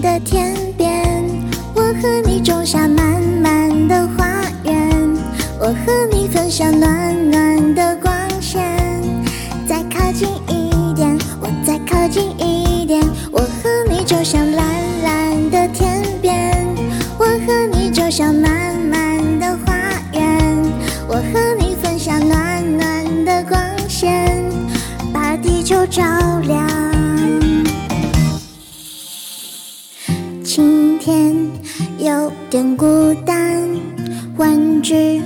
的天边，我和你种下满满的花园，我和你分享暖暖的光线。再靠近一点，我再靠近一点，我和你就像蓝蓝的天边，我和你就像满满的花园，我和你分享暖暖的光线，把地球照亮。今天有点孤单，玩具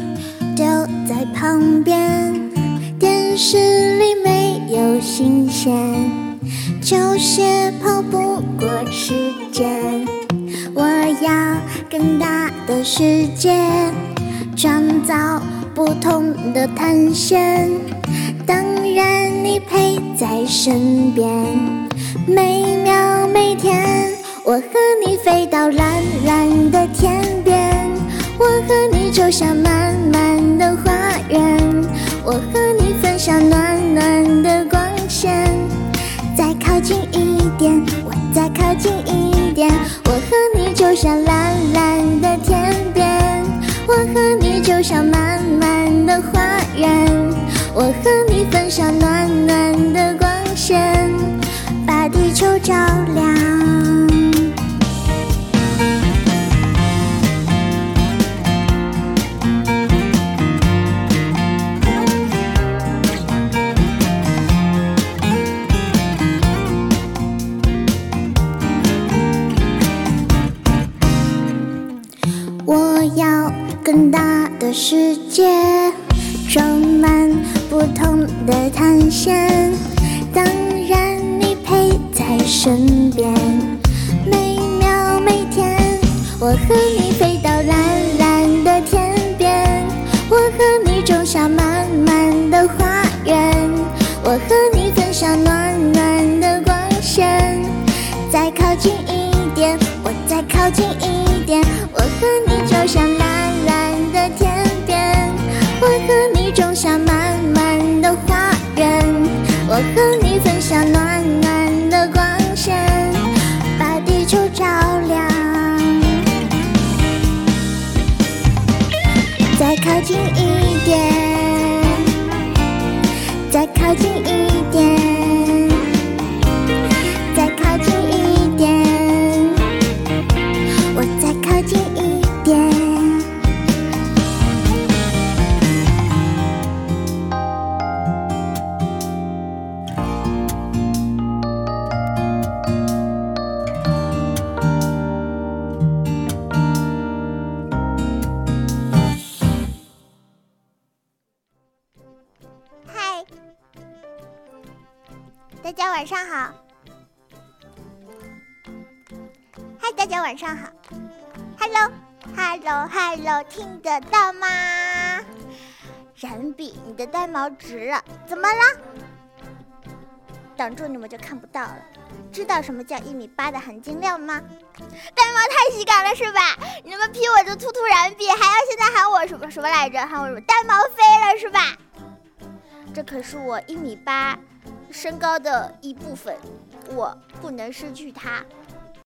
丢在旁边，电视里没有新鲜，球鞋跑不过时间。我要更大的世界，创造不同的探险。当然，你陪在身边，每秒每天。我和蓝蓝的天边，我和你就像满满的花园，我和你分享暖暖的光线。再靠近一点，我再靠近一点，我和你就像蓝蓝的天边，我和你就像满满的花园，我和你分享暖暖的光线，把地球照亮。大的世界，装满不同的探险。当然，你陪在身边，每秒每天。我和你飞到蓝蓝的天边，我和你种下满满的花园，我和你分享暖暖的光线。再靠近一点，我再靠近一点，我和你就像再靠近一点，再靠近一点。大家晚上好。嗨，大家晚上好。Hello，Hello，Hello，听得到吗？人比你的呆毛直了，怎么了？挡住你们就看不到了。知道什么叫一米八的含金量吗？呆毛太喜感了是吧？你们批我就突突然毙，还要现在喊我什么什么来着？喊我什么呆毛飞了是吧？这可是我一米八身高的一部分，我不能失去它。